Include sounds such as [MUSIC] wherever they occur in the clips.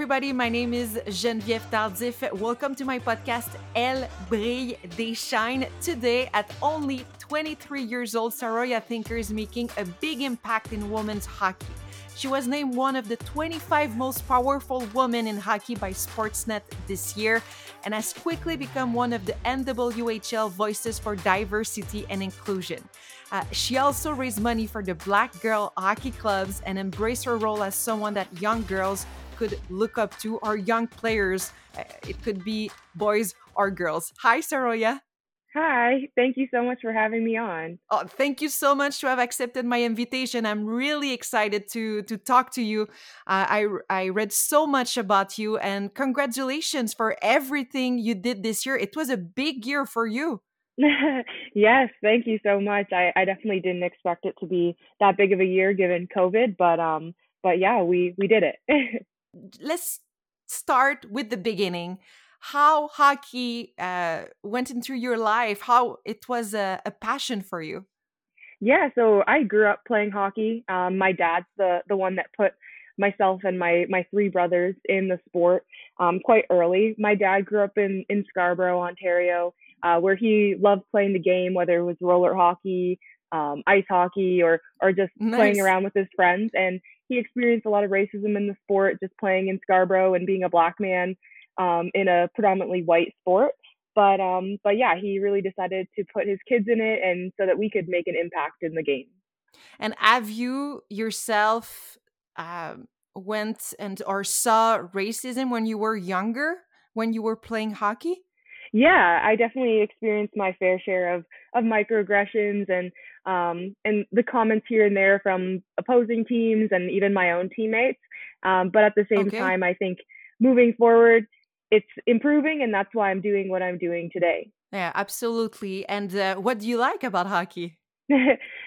everybody. My name is Geneviève Tardif. Welcome to my podcast, Elle brille des shine. Today, at only 23 years old, Saroya Tinker is making a big impact in women's hockey. She was named one of the 25 most powerful women in hockey by Sportsnet this year and has quickly become one of the NWHL voices for diversity and inclusion. Uh, she also raised money for the Black Girl Hockey Clubs and embraced her role as someone that young girls could look up to or young players. Uh, it could be boys or girls. Hi, Saroya. Hi, thank you so much for having me on. Oh, thank you so much to have accepted my invitation. I'm really excited to to talk to you. Uh, I I read so much about you, and congratulations for everything you did this year. It was a big year for you. [LAUGHS] yes, thank you so much. I, I definitely didn't expect it to be that big of a year given COVID, but um, but yeah, we we did it. [LAUGHS] Let's start with the beginning how hockey uh, went into your life, how it was a, a, passion for you. Yeah, so I grew up playing hockey. Um, my dad's the the one that put myself and my my three brothers in the sport um, quite early. My dad grew up in in Scarborough, Ontario, uh, where he loved playing the game, whether it was roller hockey, um, ice hockey, or or just nice. playing around with his friends. And he experienced a lot of racism in the sport, just playing in Scarborough and being a black man um, in a predominantly white sport. But um, but yeah, he really decided to put his kids in it, and so that we could make an impact in the game. And have you yourself um, went and or saw racism when you were younger, when you were playing hockey? Yeah, I definitely experienced my fair share of of microaggressions and um, and the comments here and there from opposing teams and even my own teammates. Um, but at the same okay. time, I think moving forward, it's improving and that's why i'm doing what i'm doing today. Yeah absolutely. And uh, what do you like about hockey? [LAUGHS]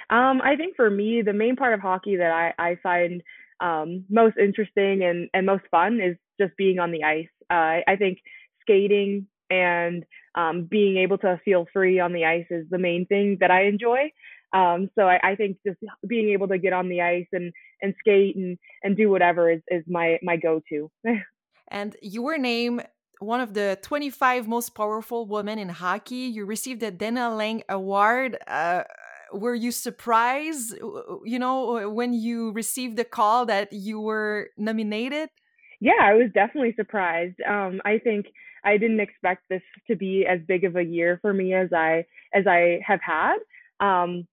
Um, i think for me the main part of hockey that i, I find um, most interesting and, and most fun is just being on the ice. Uh, i think skating and um, being able to feel free on the ice is the main thing that i enjoy um, so I, I, think just being able to get on the ice and, and skate and, and do whatever is, is my, my go-to. [LAUGHS] and you were named one of the 25 most powerful women in hockey. You received the Denna Laing Award. Uh, were you surprised, you know, when you received the call that you were nominated? Yeah, I was definitely surprised. Um, I think I didn't expect this to be as big of a year for me as I as I have had. Um,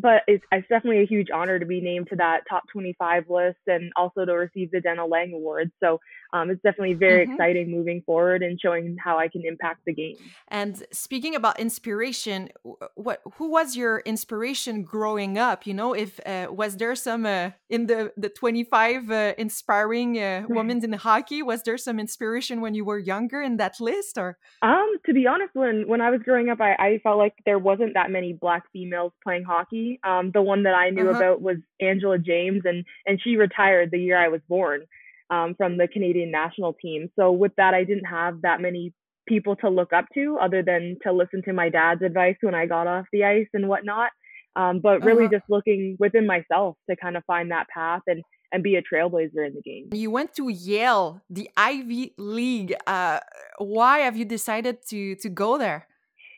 but it's, it's definitely a huge honor to be named to that top 25 list and also to receive the Denna Laing Award. So um, it's definitely very mm-hmm. exciting moving forward and showing how I can impact the game. And speaking about inspiration, what who was your inspiration growing up? You know, if uh, was there some uh, in the the 25 uh, inspiring uh, [LAUGHS] women in hockey? Was there some inspiration when you were younger in that list, or? Um, to be honest, when when I was growing up, I, I felt like there wasn't that many black females playing hockey um, the one that I knew uh-huh. about was Angela James, and and she retired the year I was born um, from the Canadian national team. So with that, I didn't have that many people to look up to other than to listen to my dad's advice when I got off the ice and whatnot. Um, but really uh-huh. just looking within myself to kind of find that path and and be a trailblazer in the game. You went to Yale, the Ivy League. Uh, why have you decided to to go there?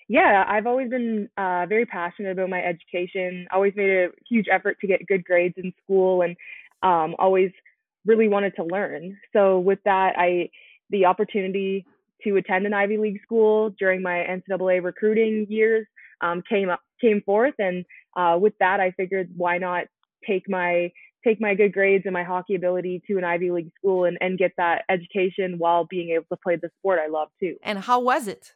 Yeah, I've always been uh, very passionate about my education. Always made a huge effort to get good grades in school, and um, always really wanted to learn. So with that, I the opportunity to attend an Ivy League school during my NCAA recruiting years um, came up came forth, and uh, with that, I figured why not take my take my good grades and my hockey ability to an Ivy League school and, and get that education while being able to play the sport I love too. And how was it?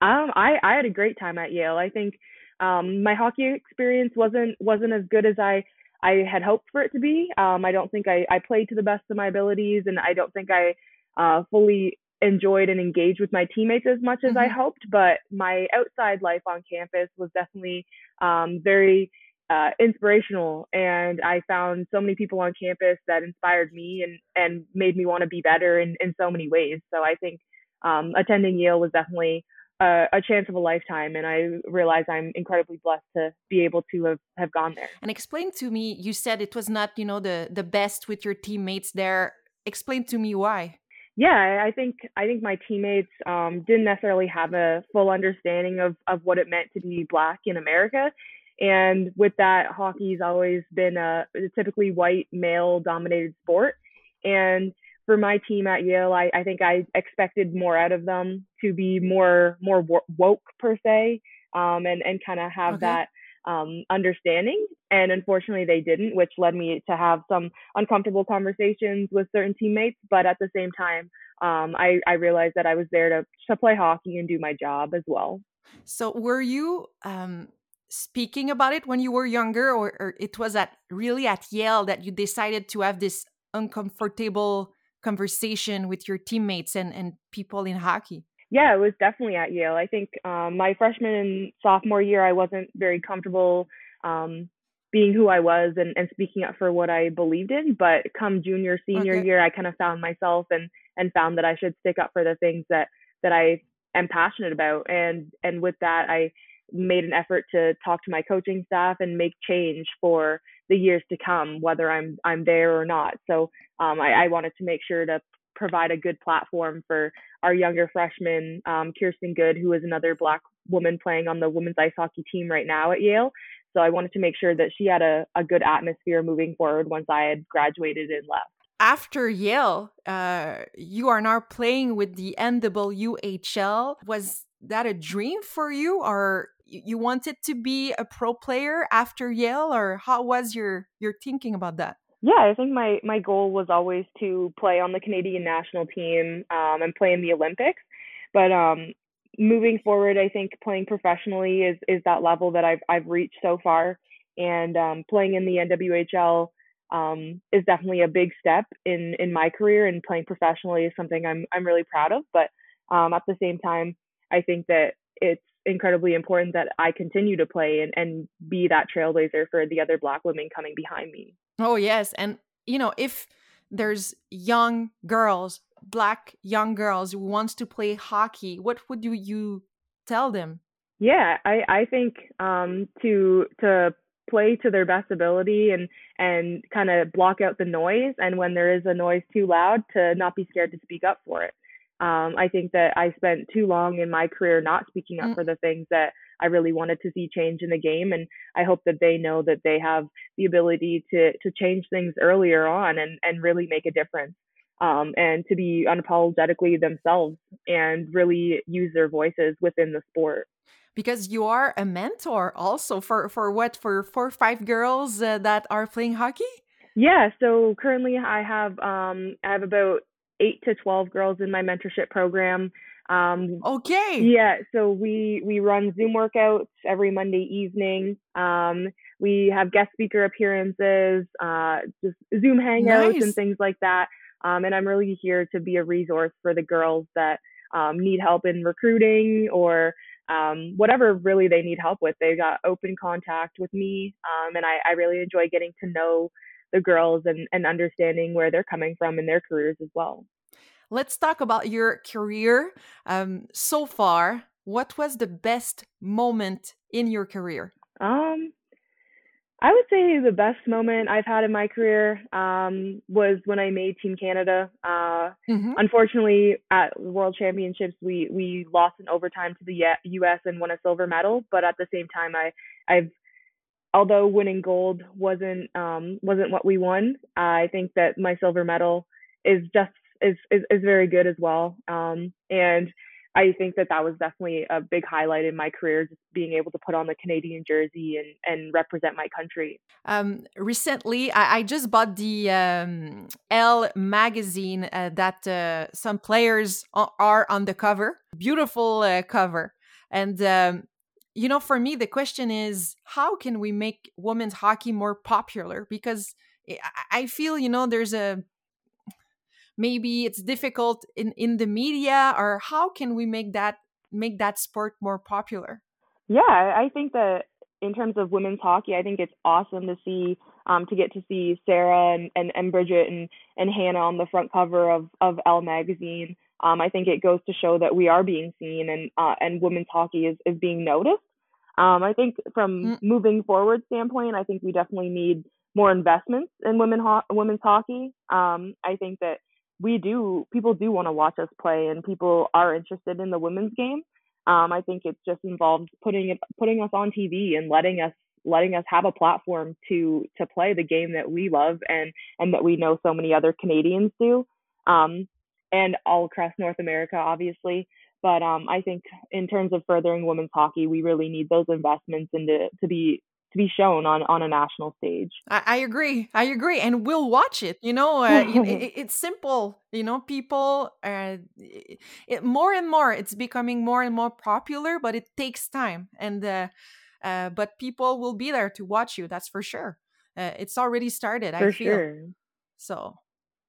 Um, I I had a great time at Yale. I think um, my hockey experience wasn't wasn't as good as I I had hoped for it to be. Um, I don't think I I played to the best of my abilities, and I don't think I uh, fully enjoyed and engaged with my teammates as much as mm-hmm. I hoped. But my outside life on campus was definitely um, very uh, inspirational, and I found so many people on campus that inspired me and and made me want to be better in in so many ways. So I think um, attending Yale was definitely a, a, chance of a lifetime and i realize i'm incredibly blessed to be able to have, have gone there. And explain to me you said it was not you know the the best with your teammates there. Explain to me why. Yeah, I think I think my teammates um, didn't necessarily have a full understanding of of what it meant to be black in America, and with that, hockey's always been a, a typically white male dominated sport, and for my team at Yale, I, I think I expected more out of them to be more more woke per se, um, and and kind of have okay. that um, understanding. And unfortunately, they didn't, which led me to have some uncomfortable conversations with certain teammates. But at the same time, um, I, I realized that I was there to, to play hockey and do my job as well. So, were you um, speaking about it when you were younger, or, or it was at really at Yale that you decided to have this uncomfortable conversation with your teammates and, and people in hockey? Yeah, it was definitely at Yale. I think um, my freshman and sophomore year, I wasn't very comfortable um, being who I was and, and speaking up for what I believed in. But come junior, senior okay. year, I kind of found myself and and found that I should stick up for the things that that I am passionate about. And and with that, I made an effort to talk to my coaching staff and make change for the years to come, whether I'm I'm there or not. So um, I, I wanted to make sure to provide a good platform for our younger freshman, um, Kirsten Good, who is another Black woman playing on the women's ice hockey team right now at Yale. So I wanted to make sure that she had a, a good atmosphere moving forward once I had graduated and left. After Yale, uh, you are now playing with the NWHL. Was that a dream for you, or you wanted to be a pro player after Yale, or how was your your thinking about that? yeah, I think my my goal was always to play on the Canadian national team um, and play in the Olympics. But um, moving forward, I think playing professionally is is that level that I've I've reached so far, and um, playing in the NWHL um, is definitely a big step in in my career. And playing professionally is something I'm I'm really proud of. But um, at the same time, I think that it's incredibly important that I continue to play and, and be that trailblazer for the other Black women coming behind me. Oh, yes. And, you know, if there's young girls, Black young girls who wants to play hockey, what would you, you tell them? Yeah, I, I think um, to to play to their best ability and and kind of block out the noise and when there is a noise too loud to not be scared to speak up for it um, I think that I spent too long in my career not speaking up mm. for the things that I really wanted to see change in the game, and I hope that they know that they have the ability to to change things earlier on and and really make a difference, um, and to be unapologetically themselves and really use their voices within the sport. Because you are a mentor also for for what for four or five girls uh, that are playing hockey. Yeah, so currently I have um I have about eight to 12 girls in my mentorship program. Um, okay. Yeah. So we, we run Zoom workouts every Monday evening. Um, we have guest speaker appearances, uh, just Zoom hangouts nice. and things like that. Um, and I'm really here to be a resource for the girls that um, need help in recruiting or um, whatever really they need help with. They got open contact with me, um, and I, I really enjoy getting to know the girls and, and understanding where they're coming from in their careers as well. Let's talk about your career um, so far. What was the best moment in your career? Um, I would say the best moment I've had in my career um, was when I made Team Canada. Uh, mm-hmm. Unfortunately, at World Championships, we we lost in overtime to the U.S. and won a silver medal. But at the same time, I I've although winning gold wasn't um, wasn't what we won, I think that my silver medal is just is is, is very good as well. Um, and I think that that was definitely a big highlight in my career, just being able to put on the Canadian jersey and, and represent my country. Um, recently, I, I, just bought the um, Elle magazine uh, that uh, some players are on the cover. Beautiful uh, cover. And um, you know, for me, the question is how can we make women's hockey more popular? Because I feel, you know, there's a maybe it's difficult in in the media, or how can we make that make that sport more popular? Yeah, I think that in terms of women's hockey, I think it's awesome to see um, to get to see Sarah and, and, and Bridget and, and Hannah on the front cover of, of Elle magazine. Um, I think it goes to show that we are being seen and uh, and women's hockey is, is being noticed. Um, I think from mm. moving forward standpoint, I think we definitely need more investments in women ho- women's hockey. Um, I think that we do people do want to watch us play and people are interested in the women's game. Um, I think it's just involved putting it putting us on TV and letting us letting us have a platform to to play the game that we love and and that we know so many other Canadians do. Um, and all across North America, obviously. But um, I think in terms of furthering women's hockey, we really need those investments and to to be to be shown on on a national stage. I, I agree. I agree, and we'll watch it. You know, uh, it, [LAUGHS] it's simple. You know, people uh, it, more and more. It's becoming more and more popular, but it takes time. And uh, uh, but people will be there to watch you. That's for sure. Uh, it's already started. For I feel sure. so.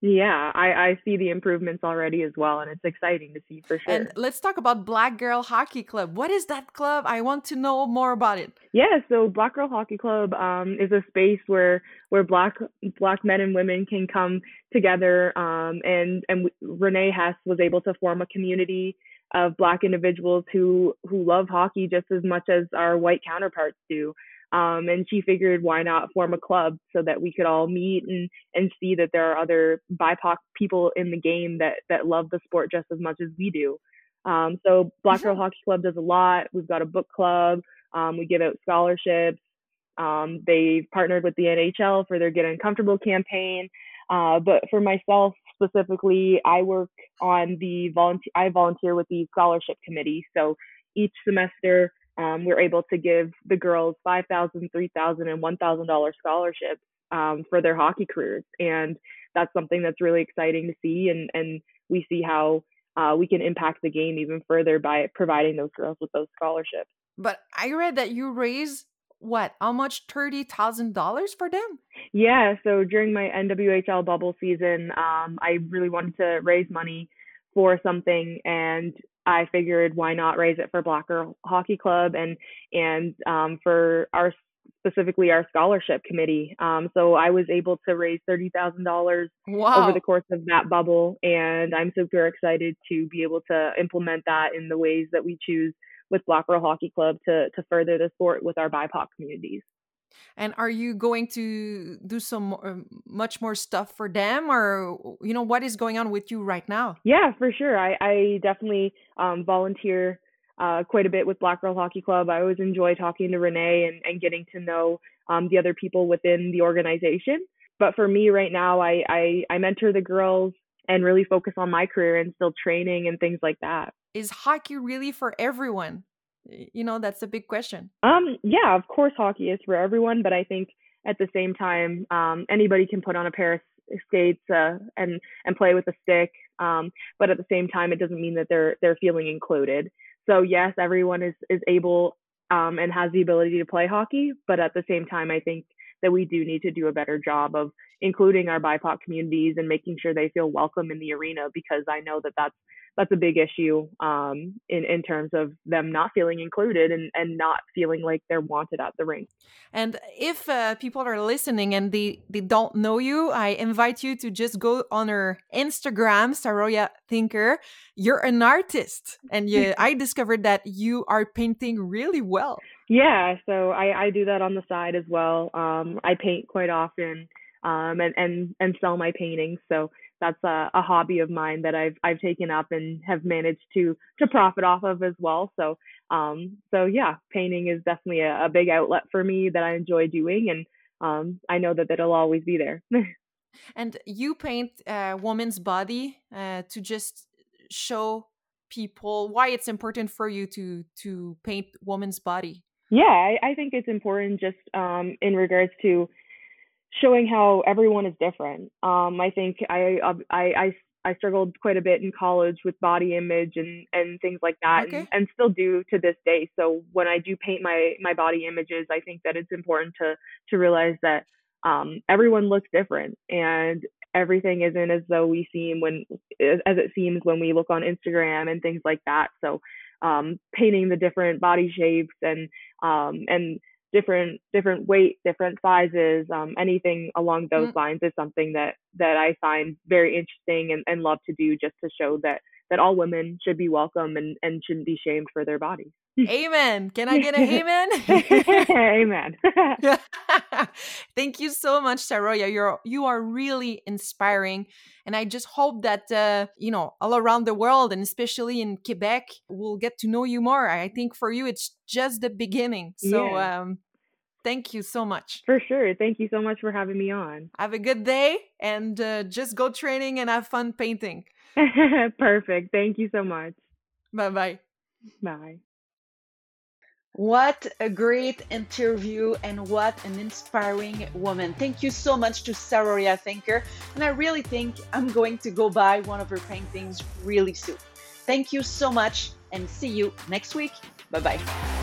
Yeah, I, I see the improvements already as well, and it's exciting to see for sure. And let's talk about Black Girl Hockey Club. What is that club? I want to know more about it. Yeah, so Black Girl Hockey Club um, is a space where where black black men and women can come together, um, and and Renee Hess was able to form a community of black individuals who who love hockey just as much as our white counterparts do. Um, and she figured why not form a club so that we could all meet and, and see that there are other BIPOC people in the game that, that love the sport just as much as we do. Um, so Black Girl mm-hmm. Hockey Club does a lot. We've got a book club. Um, we give out scholarships. Um, they've partnered with the NHL for their Get Uncomfortable campaign. Uh, but for myself specifically, I work on the volunteer. I volunteer with the scholarship committee. So each semester, um, we're able to give the girls five thousand, three thousand, and one thousand dollar scholarships um, for their hockey careers, and that's something that's really exciting to see. And and we see how uh, we can impact the game even further by providing those girls with those scholarships. But I read that you raise what? How much? Thirty thousand dollars for them? Yeah. So during my NWHL bubble season, um, I really wanted to raise money for something, and I figured why not raise it for Black Girl Hockey Club and and um, for our specifically our scholarship committee. Um, so I was able to raise thirty thousand dollars over the course of that bubble, and I'm super excited to be able to implement that in the ways that we choose with Black Girl Hockey Club to to further the sport with our BIPOC communities. And are you going to do some um, much more stuff for them, or you know what is going on with you right now? Yeah, for sure. I, I definitely um, volunteer uh, quite a bit with Black Girl Hockey Club. I always enjoy talking to Renee and, and getting to know um, the other people within the organization. But for me right now, I, I, I mentor the girls and really focus on my career and still training and things like that. Is hockey really for everyone? You know that's a big question. Um yeah of course hockey is for everyone but i think at the same time um anybody can put on a pair of skates uh, and and play with a stick um but at the same time it doesn't mean that they're they're feeling included. So yes everyone is is able um and has the ability to play hockey but at the same time i think that we do need to do a better job of including our BIPOC communities and making sure they feel welcome in the arena because I know that that's that's a big issue um, in in terms of them not feeling included and and not feeling like they're wanted at the rink. And if uh, people are listening and they they don't know you, I invite you to just go on her Instagram, Saroya Tinker. You're an artist, and you, [LAUGHS] I discovered that you are painting really well. Yeah, so I I do that on the side as well. Um, I paint quite often, um, and and and sell my paintings. So that's a, a hobby of mine that I've I've taken up and have managed to to profit off of as well. So um so yeah, painting is definitely a, a big outlet for me that I enjoy doing, and um I know that it'll always be there. [LAUGHS] and you paint a woman's body uh, to just show people why it's important for you to to paint woman's body. Yeah, I, I think it's important just um in regards to showing how everyone is different. Um, I think I, I I I struggled quite a bit in college with body image and and things like that, okay. and, and still do to this day. So when I do paint my my body images, I think that it's important to to realize that um, everyone looks different and everything isn't as though we seem when as it seems when we look on Instagram and things like that. So um, painting the different body shapes and um, and different different weight, different sizes, um, anything along those mm-hmm. lines is something that that I find very interesting and, and love to do just to show that that all women should be welcome and, and shouldn't be shamed for their bodies. Amen. Can I get an [LAUGHS] amen? [LAUGHS] amen. [LAUGHS] Thank you so much, Saroya. You're you are really inspiring, and I just hope that uh, you know all around the world, and especially in Quebec, we'll get to know you more. I think for you, it's just the beginning. So. Yeah. Um, thank you so much. For sure. Thank you so much for having me on. Have a good day and uh, just go training and have fun painting. [LAUGHS] Perfect. Thank you so much. Bye bye bye. What a great interview and what an inspiring woman. Thank you so much to Saroya Tinker. And I really think I'm going to go buy one of her paintings really soon. Thank you so much and see you next week. Bye bye.